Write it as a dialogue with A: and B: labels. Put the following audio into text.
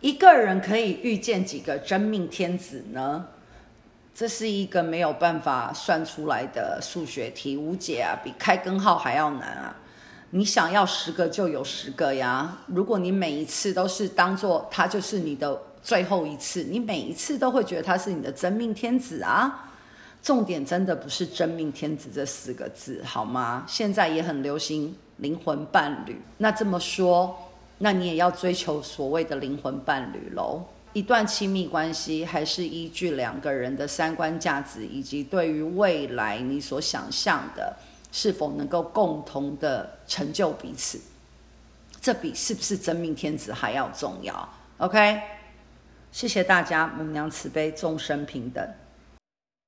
A: 一个人可以遇见几个真命天子呢？这是一个没有办法算出来的数学题，无解啊，比开根号还要难啊！你想要十个就有十个呀。如果你每一次都是当做他就是你的最后一次，你每一次都会觉得他是你的真命天子啊。重点真的不是真命天子这四个字，好吗？现在也很流行灵魂伴侣。那这么说，那你也要追求所谓的灵魂伴侣喽。一段亲密关系还是依据两个人的三观价值，以及对于未来你所想象的是否能够共同的成就彼此，这比是不是真命天子还要重要。OK，谢谢大家，母娘慈悲，众生平等。